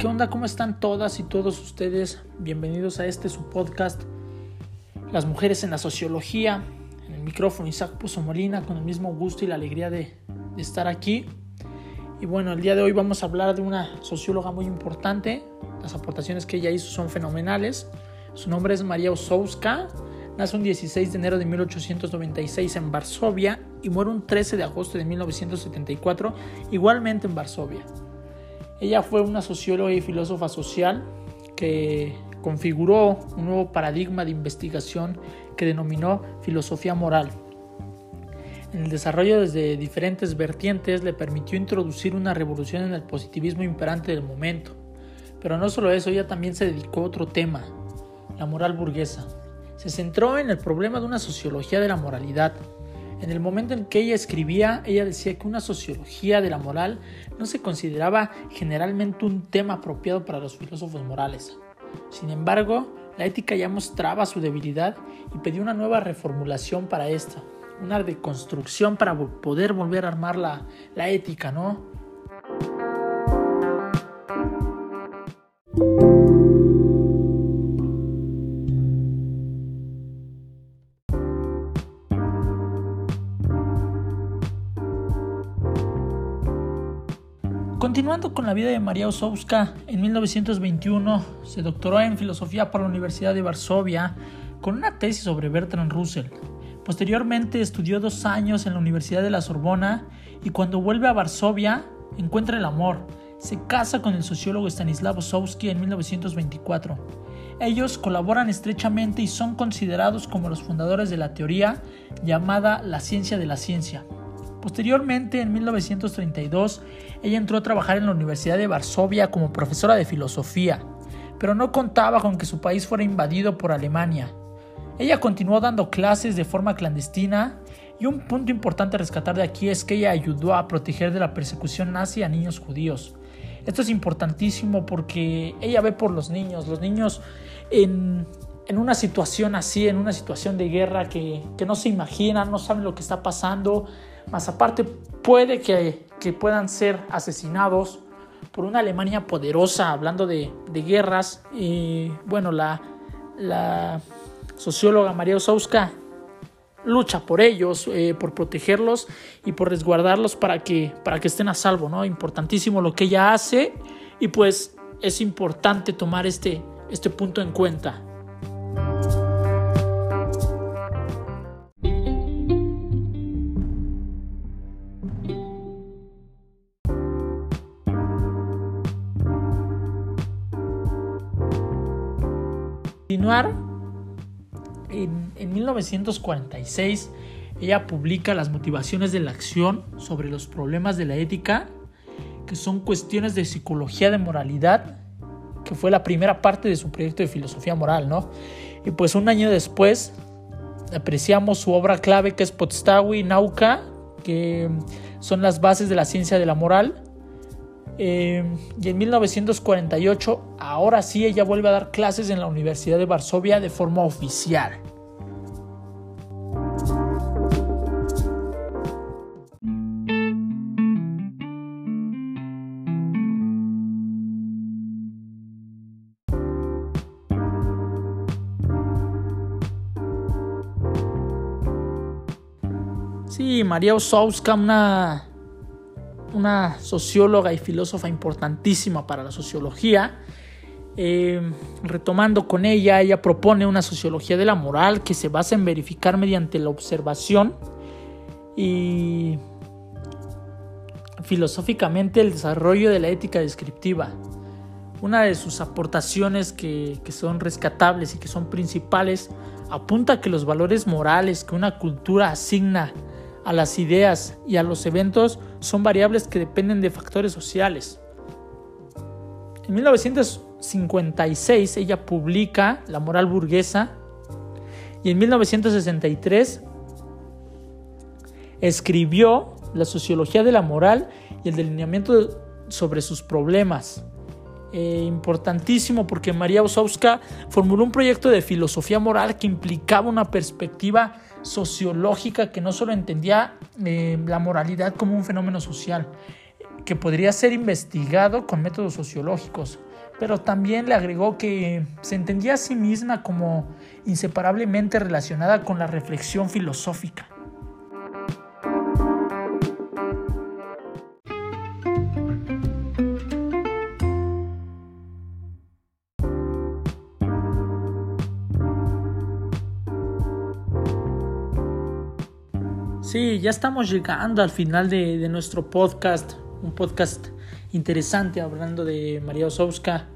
¿Qué onda? ¿Cómo están todas y todos ustedes? Bienvenidos a este su podcast, Las mujeres en la sociología. En el micrófono Isaac Puso Molina, con el mismo gusto y la alegría de, estar aquí. Y bueno, el día de hoy vamos a hablar de una socióloga muy importante. Las aportaciones que ella hizo son fenomenales. Su nombre es María Osowska. Nace un 16 de enero de 1896 en Varsovia y muere un 13 de agosto de 1974, igualmente en Varsovia. Ella fue una socióloga y filósofa social que configuró un nuevo paradigma de investigación que denominó filosofía moral. En el desarrollo desde diferentes vertientes le permitió introducir una revolución en el positivismo imperante del momento. Pero no solo eso, ella también se dedicó a otro tema, la moral burguesa. Se centró en el problema de una sociología de la moralidad, en el momento en que ella escribía, ella decía que una sociología de la moral no se consideraba generalmente un tema apropiado para los filósofos morales. Sin embargo, la ética ya mostraba su debilidad y pedía una nueva reformulación para esta, una deconstrucción para poder volver a armar la, la ética, ¿no? Continuando con la vida de María Osowska, en 1921 se doctoró en filosofía por la Universidad de Varsovia con una tesis sobre Bertrand Russell. Posteriormente estudió dos años en la Universidad de la Sorbona y cuando vuelve a Varsovia encuentra el amor. Se casa con el sociólogo Stanislav Osowski en 1924. Ellos colaboran estrechamente y son considerados como los fundadores de la teoría llamada la ciencia de la ciencia. Posteriormente, en 1932, ella entró a trabajar en la Universidad de Varsovia como profesora de filosofía, pero no contaba con que su país fuera invadido por Alemania. Ella continuó dando clases de forma clandestina y un punto importante a rescatar de aquí es que ella ayudó a proteger de la persecución nazi a niños judíos. Esto es importantísimo porque ella ve por los niños, los niños en, una situación así, en una situación de guerra que, que no se imaginan, no saben lo que está pasando, más aparte, puede que, puedan ser asesinados por una Alemania poderosa, hablando de, guerras. Y bueno, la, la socióloga María Osowska lucha por ellos, eh, por protegerlos y por resguardarlos para que, para que estén a salvo, ¿no? Importantísimo lo que ella hace y pues es importante tomar este, este punto en cuenta. Continuar, en, en 1946 ella publica Las motivaciones de la acción sobre los problemas de la ética, que son cuestiones de psicología de moralidad, que fue la primera parte de su proyecto de filosofía moral, ¿no? Y pues un año después apreciamos su obra clave que es Podstawy y Nauka, que son las bases de la ciencia de la moral, eh, y en 1948, ahora sí, ella vuelve a dar clases en la Universidad de Varsovia de forma oficial. Sí, María Osowska, una una socióloga y filósofa importantísima para la sociología. Eh, retomando con ella, ella propone una sociología de la moral que se basa en verificar mediante la observación y filosóficamente el desarrollo de la ética descriptiva. Una de sus aportaciones que, que son rescatables y que son principales apunta a que los valores morales que una cultura asigna a las ideas y a los eventos son variables que dependen de factores sociales. En 1956 ella publica La moral burguesa y en 1963 escribió La sociología de la moral y el delineamiento sobre sus problemas. Eh, importantísimo porque María Osowska formuló un proyecto de filosofía moral que implicaba una perspectiva sociológica que no solo entendía eh, la moralidad como un fenómeno social, que podría ser investigado con métodos sociológicos, pero también le agregó que se entendía a sí misma como inseparablemente relacionada con la reflexión filosófica. Sí, ya estamos llegando al final de, nuestro podcast, un podcast interesante hablando de María Osowska.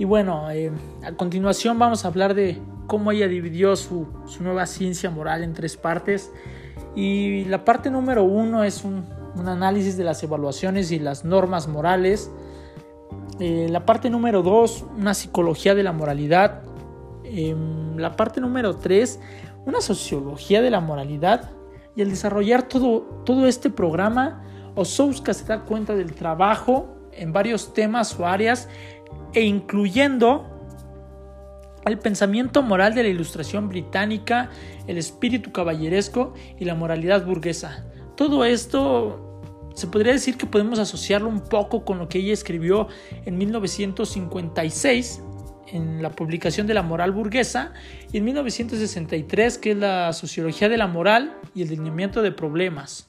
Y bueno, eh, a continuación vamos a hablar de cómo ella dividió su, nueva ciencia moral en tres partes. Y la parte número uno es un, análisis de las evaluaciones y las normas morales. Eh, la parte número dos, una psicología de la moralidad. Em, la parte número tres, una sociología de la moralidad y al desarrollar todo, todo este programa, Osowska se da cuenta del trabajo en varios temas o áreas e incluyendo el pensamiento moral de la ilustración británica, el espíritu caballeresco y la moralidad burguesa. Todo esto se podría decir que podemos asociarlo un poco con lo que ella escribió en 1956 en la publicación de la moral burguesa y en 1963 que es la sociología de la moral y el lineamiento de problemas.